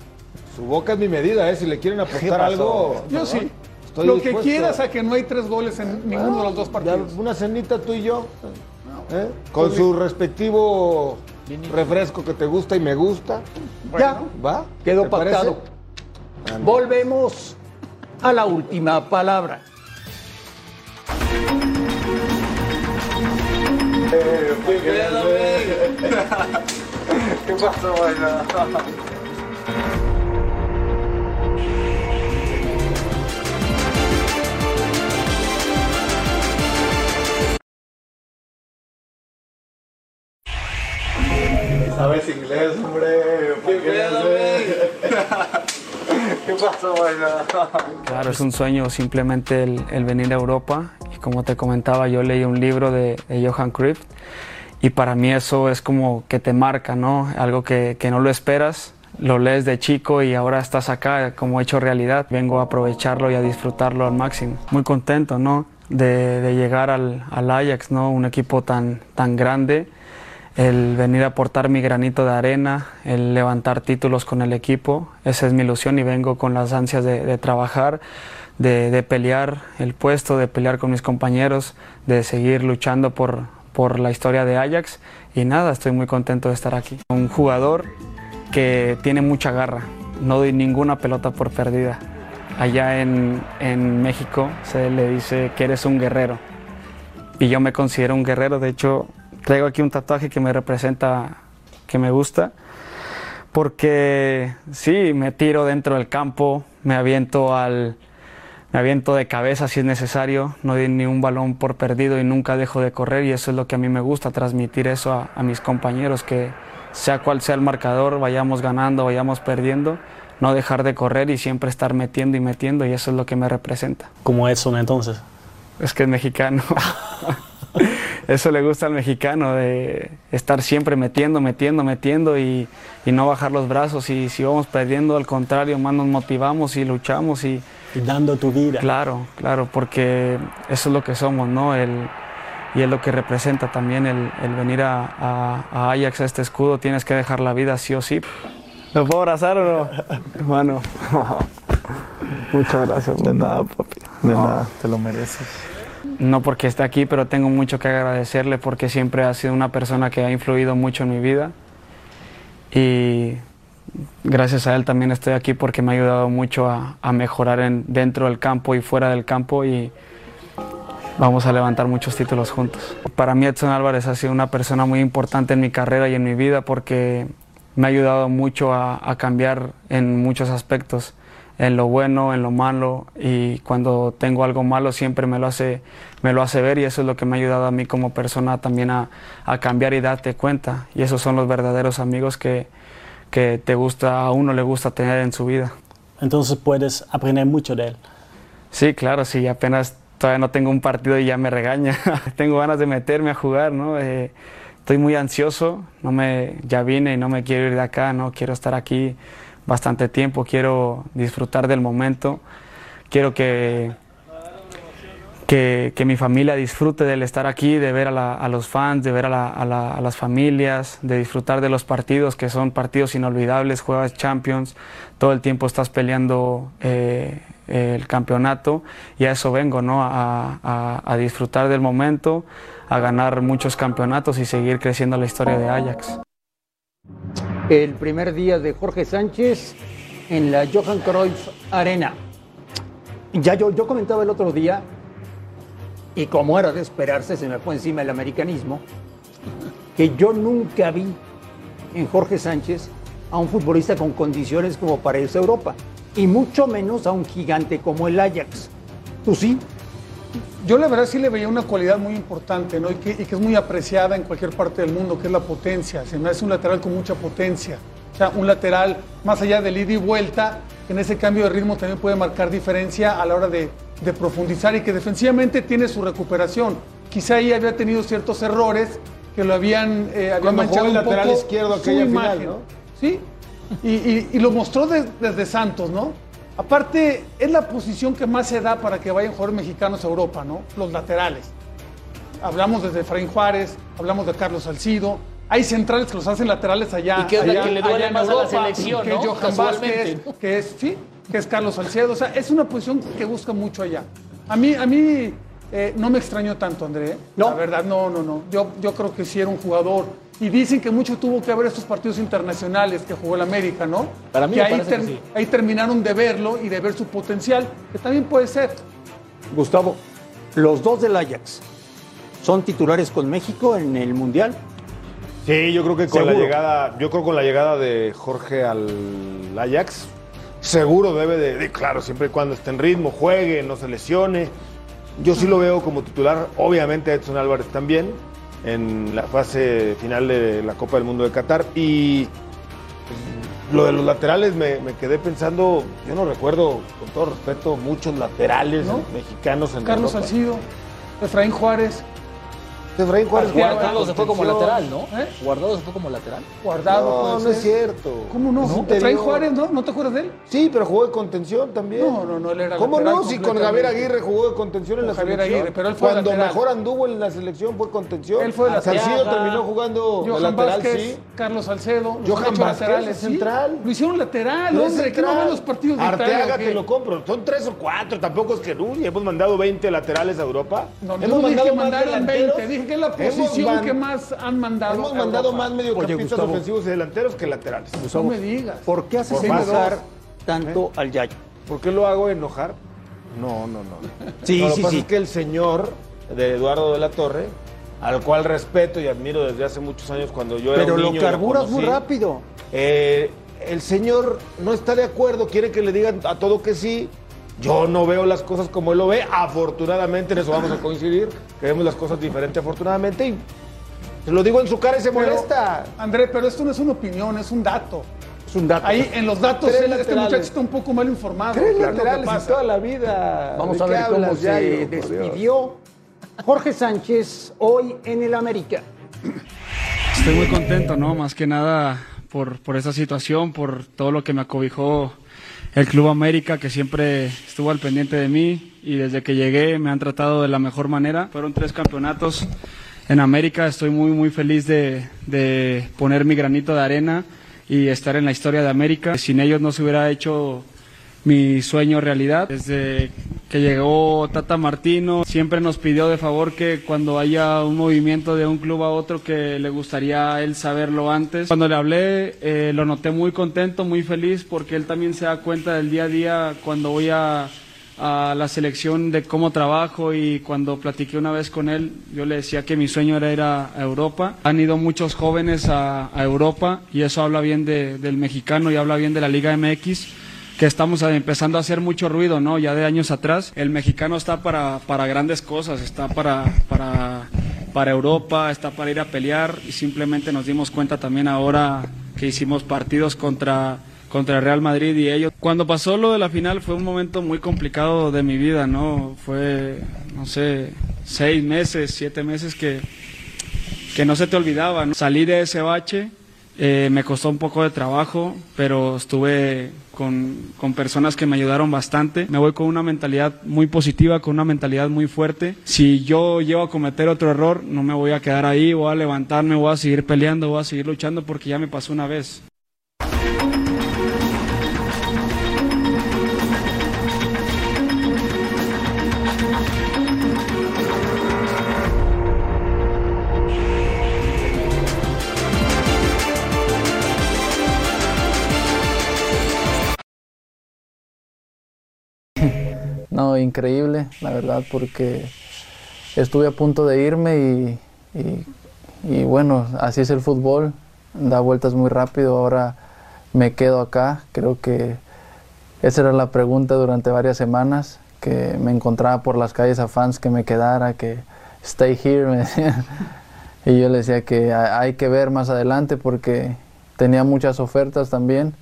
Su boca es mi medida, ¿eh? Si le quieren ¿Qué apostar algo. Yo sí. Estoy Lo que quieras a que no hay tres goles en ninguno de los dos Ya partidos. una cenita tú y yo. ¿eh? Con su respectivo refresco que te gusta y me gusta. Ya, ¿Va? quedó pactado. Volvemos a la última palabra. ¿Qué pasó, ¿Sabes inglés, hombre? ¿Qué pedo, ¿Qué pasó, Claro, es un sueño simplemente el, el venir a Europa. Y como te comentaba, yo leí un libro de, de Johan Cruyff y para mí eso es como que te marca, ¿no? Algo que, que no lo esperas, lo lees de chico y ahora estás acá como hecho realidad. Vengo a aprovecharlo y a disfrutarlo al máximo. Muy contento, ¿no? De, de llegar al, al Ajax, ¿no? Un equipo tan, tan grande el venir a aportar mi granito de arena, el levantar títulos con el equipo. Esa es mi ilusión y vengo con las ansias de, trabajar, de, de pelear el puesto, de pelear con mis compañeros, de seguir luchando por, por la historia de Ajax. Y nada, estoy muy contento de estar aquí. Un jugador que tiene mucha garra, no doy ninguna pelota por perdida. Allá en, en México se le dice que eres un guerrero y yo me considero un guerrero. De hecho, traigo aquí un tatuaje que me representa, que me gusta, porque sí, me tiro dentro del campo, me aviento al, me aviento de cabeza si es necesario, no doy ni un balón por perdido y nunca dejo de correr y eso es lo que a mí me gusta, transmitir eso a, a mis compañeros, que sea cual sea el marcador, vayamos ganando, vayamos perdiendo, no dejar de correr y siempre estar metiendo y metiendo y eso es lo que me representa. Como Edson entonces. Es que es mexicano. Eso le gusta al mexicano, de estar siempre metiendo, metiendo, metiendo y, y no bajar los brazos. Y si vamos perdiendo, al contrario, más nos motivamos y luchamos. Y, Y dando tu vida. Claro, claro, porque eso es lo que somos, ¿no? El, y es lo que representa también el, el venir a, a- a Ajax, a este escudo, tienes que dejar la vida sí o sí. ¿Me puedo abrazar o no? Hermano. Muchas gracias. De nada, papi. De nada, te lo mereces. No porque esté aquí, pero tengo mucho que agradecerle porque siempre ha sido una persona que ha influido mucho en mi vida. Y gracias a él también estoy aquí porque me ha ayudado mucho a, mejorar en, dentro del campo y fuera del campo y vamos a levantar muchos títulos juntos. Para mí Edson Álvarez ha sido una persona muy importante en mi carrera y en mi vida porque me ha ayudado mucho a cambiar en muchos aspectos, en lo bueno, en lo malo y cuando tengo algo malo siempre me lo hace, me lo hace ver y eso es lo que me ha ayudado a mí como persona también a, a cambiar y darte cuenta y esos son los verdaderos amigos que, que te gusta, a uno le gusta tener en su vida. Entonces puedes aprender mucho de él. Sí, claro, sí, apenas todavía no tengo un partido y ya me regaña. tengo ganas de meterme a jugar, ¿no? Eh, estoy muy ansioso, no me, ya vine y no me quiero ir de acá, no quiero estar aquí bastante tiempo, quiero disfrutar del momento, quiero que, que, que mi familia disfrute del estar aquí, de ver a, los fans, de ver a, la- a la- a las familias, de disfrutar de los partidos que son partidos inolvidables, juegas Champions, todo el tiempo estás peleando eh, el campeonato y a eso vengo, ¿no? A disfrutar del momento, a ganar muchos campeonatos y seguir creciendo la historia de Ajax. El primer día de Jorge Sánchez en la Johan Cruyff Arena. Ya yo, yo comentaba el otro día, y como era de esperarse, se me fue encima el americanismo, que yo nunca vi en Jorge Sánchez a un futbolista con condiciones como para irse a Europa, y mucho menos a un gigante como el Ajax. ¿Tú sí? Yo la verdad sí le veía una cualidad muy importante, ¿no? Y que, y que es muy apreciada en cualquier parte del mundo, que es la potencia. Se me hace un lateral con mucha potencia. O sea, un lateral más allá del ida y vuelta, que en ese cambio de ritmo también puede marcar diferencia a la hora de, de profundizar y que defensivamente tiene su recuperación. Quizá ahí había tenido ciertos errores que lo habían, eh, habían manchado el un lateral poco izquierdo su aquella final, imagen. ¿no? Sí, y, y- y lo mostró de- desde Santos, ¿no? Aparte, es la posición que más se da para que vayan jugadores mexicanos a Europa, ¿no? Los laterales. Hablamos desde Efraín Juárez, hablamos de Carlos Salcido. Hay centrales que los hacen laterales allá. Y que es la que le duele más a la selección, que ¿no? es Johan Casualmente, Vázquez, ¿no? que es, sí, que es Carlos Salcedo. O sea, es una posición que busca mucho allá. A mí, a mí eh, no me extrañó tanto, André. ¿eh? La verdad, no, no, no. Yo, yo creo que sí era un jugador. Y dicen que mucho tuvo que ver estos partidos internacionales que jugó el América, ¿no? Para mí que me ahí, que sí. ahí terminaron de verlo y de ver su potencial, que también puede ser. Gustavo, los dos del Ajax son titulares con México en el Mundial. Sí, yo creo que con la llegada, yo creo con la llegada de Jorge al Ajax, seguro debe de, de- claro, siempre y cuando esté en ritmo, juegue, no se lesione. Yo sí lo veo como titular, obviamente Edson Álvarez también, en la fase final de la Copa del Mundo de Qatar. Y lo de los laterales me, me quedé pensando, yo no recuerdo, con todo respeto, muchos laterales ¿No? mexicanos en Carlos Europa. Salcido, Efraín Juárez. Efraín Juárez Guardado se fue como lateral, ¿no? ¿Eh? Guardado se fue como lateral. Guardado. No, no es cierto. ¿Cómo no? Es Efraín. Juárez, ¿no? ¿No te acuerdas de él? Sí, pero jugó de contención también. No, no, no, él era ¿Cómo lateral no? Si con. Javier Aguirre jugó de contención en la Javier selección. Aguirre, pero él fue Cuando lateral. mejor anduvo en la selección fue contención. Él fue lateral. Salcido terminó jugando de Johan lateral, Vázquez, sí. Carlos Salcedo. Johan Vázquez laterales, es sí. central. Lo hicieron lateral, No hombre. ¿Qué no central. ven los partidos de? Arteaga te lo compro. Son tres o cuatro. Tampoco es que uy, hemos mandado 20 laterales a Europa. No, no dije que mandaran 20, dije que es la posición que más han mandado. Hemos mandado Europa. más mediocampistas Gustavo. ofensivos y delanteros que laterales. No me digas. ¿Por qué haces Por más enojar dos. tanto al Yayo? ¿Por qué lo hago enojar? No, no, no. Sí, No, lo sí, pasa sí. es que el señor de Eduardo de la Torre, al cual respeto y admiro desde hace muchos años cuando yo era Pero un lo niño y carburas muy rápido. eh, el señor no está de acuerdo, quiere que le digan a todo que sí. Yo no veo las cosas como él lo ve. Afortunadamente, en eso vamos a coincidir. que vemos las cosas diferente, afortunadamente. Y se lo digo en su cara y se Pero, molesta. André, pero esto no es una opinión, es un dato. Es un dato. Ahí en los datos él- este muchacho está un poco mal informado. Tres ¿qué es lo que laterales pasa? y toda la vida. Vamos ¿De a ver cómo se Yayo? Despidió Jorge Sánchez hoy en el América. Estoy muy contento, ¿no? Más que nada por, por esta situación, por todo lo que me acobijó el Club América, que siempre estuvo al pendiente de mí y desde que llegué me han tratado de la mejor manera. Fueron tres campeonatos en América, estoy muy, muy feliz de, de poner mi granito de arena y estar en la historia de América. Sin ellos no se hubiera hecho mi sueño realidad. Desde que llegó Tata Martino, siempre nos pidió de favor que cuando haya un movimiento de un club a otro que le gustaría a él saberlo antes. Cuando le hablé eh, lo noté muy contento, muy feliz porque él también se da cuenta del día a día cuando voy a, a la selección de cómo trabajo y cuando platiqué una vez con él, yo le decía que mi sueño era ir a, Europa. Han ido muchos jóvenes a, a Europa y eso habla bien de- del mexicano y habla bien de la Liga MX que estamos empezando a hacer mucho ruido, ¿no? Ya de años atrás. El mexicano está para, para grandes cosas, está para, para, para Europa, está para ir a pelear y simplemente nos dimos cuenta también ahora que hicimos partidos contra, contra Real Madrid y ellos. Cuando pasó lo de la final fue un momento muy complicado de mi vida, ¿no? Fue, no sé, seis meses, siete meses que, que no se te olvidaba. ¿no? Salí de ese bache, eh, me costó un poco de trabajo, pero estuve con, con personas que me ayudaron bastante. Me voy con una mentalidad muy positiva, con una mentalidad muy fuerte. Si yo llego a cometer otro error, no me voy a quedar ahí, voy a levantarme, voy a seguir peleando, voy a seguir luchando porque ya me pasó una vez. No, increíble, la verdad, porque estuve a punto de irme y, y- bueno, así es el fútbol, da vueltas muy rápido, ahora me quedo acá, creo que esa era la pregunta durante varias semanas, que me encontraba por las calles a fans que me quedara, que stay here, me y yo les decía que ha- hay que ver más adelante porque tenía muchas ofertas también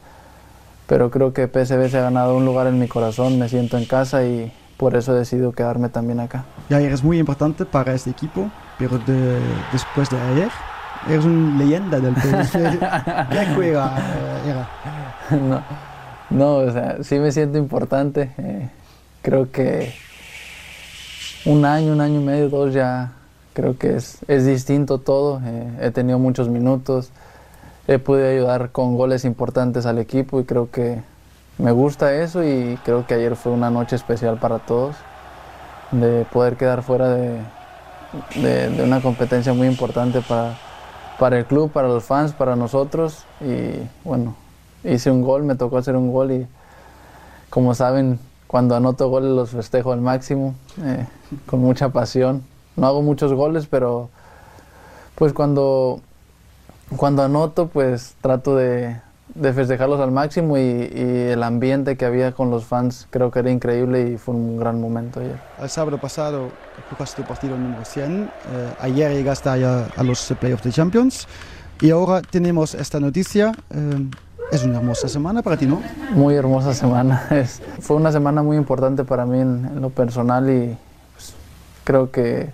pero creo que PSV se ha ganado un lugar en mi corazón, me siento en casa y por eso he decidido quedarme también acá. Ya eres muy importante para este equipo, pero de- después de ayer eres una leyenda del PSG. ¿Qué juega eh, era? no, no, o sea, sí me siento importante. eh, creo que un año, un año y medio, dos ya creo que es, es distinto todo. eh, he tenido muchos minutos, he podido ayudar con goles importantes al equipo y creo que me gusta eso y creo que ayer fue una noche especial para todos de poder quedar fuera de, una competencia muy importante para, para el club, para los fans, para nosotros y bueno, hice un gol, me tocó hacer un gol y como saben, cuando anoto goles los festejo al máximo, eh, con mucha pasión. No hago muchos goles, pero pues cuando, cuando anoto, pues trato de, de festejarlos al máximo y, y el ambiente que había con los fans creo que era increíble y fue un gran momento ayer. El sábado pasado jugaste tu partido número 100, eh, ayer llegaste a, a los playoffs de Champions y ahora tenemos esta noticia. eh, es una hermosa semana para ti, ¿no? Muy hermosa semana. Es- fue una semana muy importante para mí en, en lo personal y pues, creo que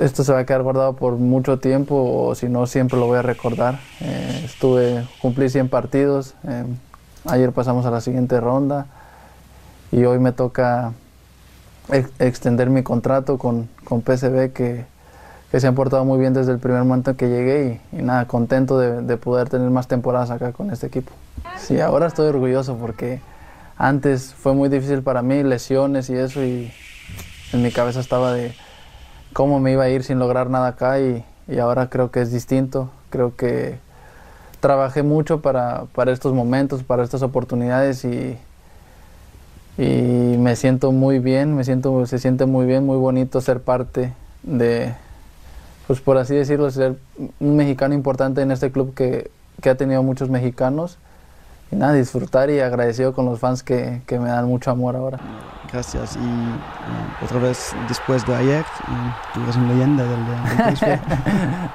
esto se va a quedar guardado por mucho tiempo o si no siempre lo voy a recordar. Eh, estuve, cumplí 100 partidos, eh, ayer pasamos a la siguiente ronda y hoy me toca ex- extender mi contrato con, con PSV que, que se han portado muy bien desde el primer momento en que llegué y, y nada, contento de, de poder tener más temporadas acá con este equipo. Sí, ahora estoy orgulloso porque antes fue muy difícil para mí, lesiones y eso, y en mi cabeza estaba de cómo me iba a ir sin lograr nada acá y, ahora creo que es distinto, creo que trabajé mucho para, para estos momentos, para estas oportunidades y, y me siento muy bien, me siento, se siente muy bien, muy bonito ser parte de, pues por así decirlo, ser un mexicano importante en este club que, que ha tenido muchos mexicanos. Y nada, disfrutar y agradecido con los fans que, que me dan mucho amor ahora. Gracias. Y eh, otra vez, después de ayer, eh, tú eres una leyenda del, del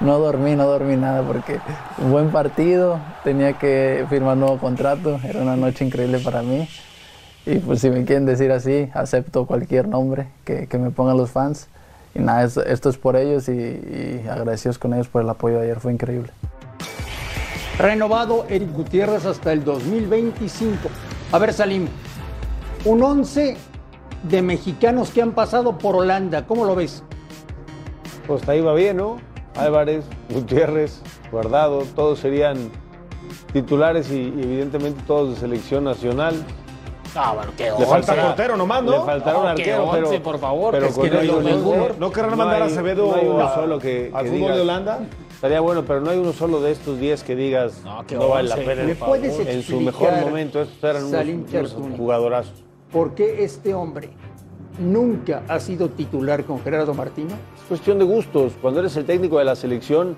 no dormí, no dormí nada porque un buen partido, tenía que firmar nuevo contrato, era una noche increíble para mí. Y pues si me quieren decir así, acepto cualquier nombre que, que me pongan los fans. Y nada, esto, esto es por ellos y, y agradecidos con ellos por el apoyo de ayer, fue increíble. Renovado Eric Gutiérrez hasta el 2025. A ver, Salim, un 11 de mexicanos que han pasado por Holanda, ¿cómo lo ves? Pues ahí va bien, ¿no? Álvarez, Gutiérrez, Guardado, todos serían titulares y, y evidentemente todos de selección nacional. Ah, bueno, qué Le falta portero nomás, ¿no? Le Le faltaron No, arquero, qué pero por favor. Pero Es que no no- mejor. ¿No querrán No mandar a Acevedo no hay uno a- solo que- al que fútbol digas. de Holanda? Estaría bueno, pero no hay uno solo de estos 10 que digas no, qué vale la pena. ¿Me puedes puedes en su mejor momento, estos eran unos, unos jugadorazos. ¿Por qué este hombre nunca ha sido titular con Gerardo Martino? Es cuestión de gustos. Cuando eres el técnico de la selección,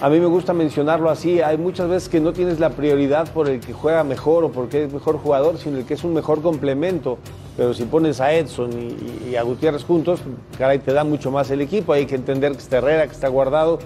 a mí me gusta mencionarlo así. Hay muchas veces que no tienes la prioridad por el que juega mejor o porque es mejor jugador, sino el que es un mejor complemento. Pero si pones a Edson y, y a Gutiérrez juntos, caray, te da mucho más el equipo. Hay que entender que está Herrera, que está guardado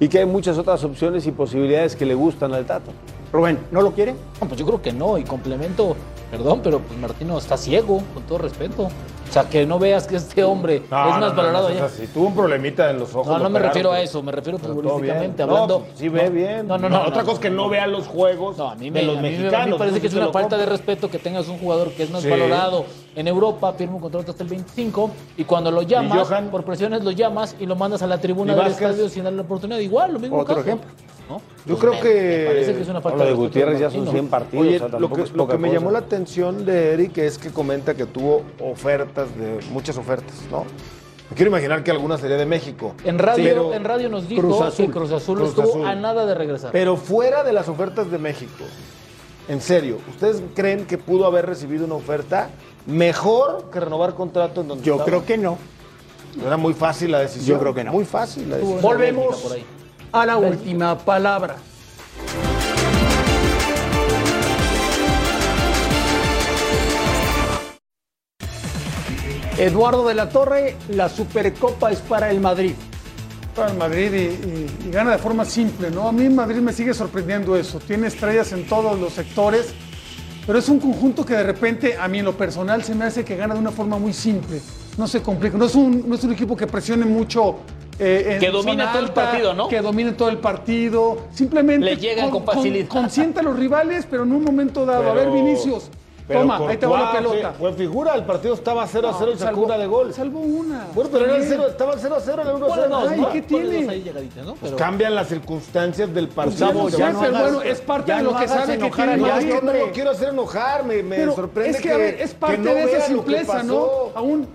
y que hay muchas otras opciones y posibilidades que le gustan al Tato. Rubén, ¿no lo quiere? No, pues yo creo que no, y complemento, perdón, pero pues Martino está ciego, con todo respeto. O sea, que no veas que este hombre es más valorado allá. Si tuvo un problemita en los ojos. No, no me refiero a pero- eso, me refiero futbolísticamente, hablando. No, pues, sí ve no, bien. No, no, no. Otra no, cosa es que no vea los juegos a mí de me, los a mí me- mexicanos. a mí me parece que es una falta de respeto que tengas un jugador que es más Sí. valorado en Europa, firma un contrato hasta el 25, y cuando lo llamas, Johan? por presiones lo llamas y lo mandas a la tribuna ¿Y del estadio sin darle la oportunidad. Igual, lo mismo Otro caso. ejemplo. ¿No? Yo Pues creo me- que. me parece que es una falta Lo de Gutiérrez ya son Martino. 100 partidos. Oye, o sea, lo que, lo me llamó la atención de Eric es que comenta que tuvo ofertas de muchas ofertas, ¿no? Me quiero imaginar que alguna sería de México. En radio, Pero- en radio nos dijo Cruz Azul. que Cruz Azul Cruz estuvo Azul. a nada de regresar. Pero fuera de las ofertas de México, en serio, ¿ustedes creen que pudo haber recibido una oferta mejor que renovar contrato en donde Yo estaba? creo que no. Era muy fácil la decisión. Yo creo que no. Muy fácil la decisión. Volvemos a la última palabra. Eduardo de la Torre, la Supercopa es para el Madrid. para el Madrid y, gana de forma simple, ¿no? A mí Madrid me sigue sorprendiendo eso. Tiene estrellas en todos los sectores, pero es un conjunto que de repente, a mí en lo personal, se me hace que gana de una forma muy simple. No se complica. No es un, no es un equipo que presione mucho. Eh, en Que domine zona todo el partido, ¿no? Que domine todo el partido. Simplemente Le llegan con facilidad. consienta a los rivales, pero en un momento dado. a ver, Vinicius. pero Toma, ahí te va la pelota. Fue, fue figura, el partido estaba 0 a 0 y sacó una de gol. Salvó una. Bueno, pero era el Bien. cero, estaba el 0 a 0, el 1 a 0. Bueno, Ay, no, ¿qué tiene? ahí ¿no? Pues Pero- cambian las circunstancias del partido. Chavo, Se ya van no a- pero bueno, es parte ya de no lo que sabe que enojar tiene a No, yo no lo quiero hacer enojar, me, me Pero sorprende es que, a ver, es que parte no de esa que simpleza, ¿no? Aún,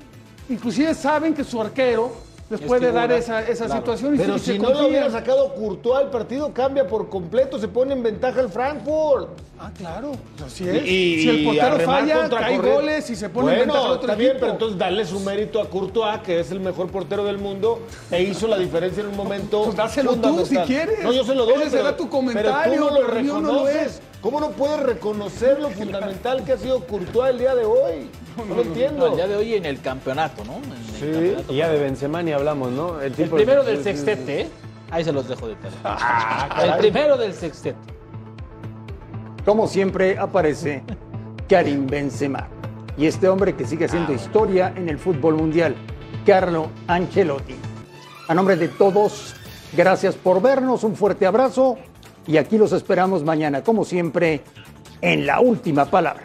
inclusive saben que su arquero les Es puede dar esa, esa Claro. situación y Pero si se no lo confían. hubiera sacado Courtois, el partido cambia por completo, se pone en ventaja el Frankfurt. Ah, claro, así es. Y, si el portero falla, corriente. goles y se pone en ventaja al otro está bien, equipo. pero entonces darle su mérito a Courtois, que es el mejor portero del mundo, e hizo la diferencia en un momento Pues dáselo tú, si quieres. No, yo se lo doy, Ese será pero- tu comentario, pero tú no lo pero el mío no lo reconoces. es. ¿Cómo no puedes reconocer lo fundamental que ha sido Courtois el día de hoy? No lo entiendo. No, el día de hoy en el campeonato, ¿no? En el Sí, campeonato. y ya de Benzema ni hablamos, ¿no? El tipo- primero del sextete, ¿eh? Ahí se los dejo de tarea. Ah, el primero del sextete. Como siempre aparece Karim Benzema. Y este hombre que sigue haciendo historia en el fútbol mundial, Carlo Ancelotti. A nombre de todos, gracias por vernos, un fuerte abrazo y aquí los esperamos mañana, como siempre, en la última palabra.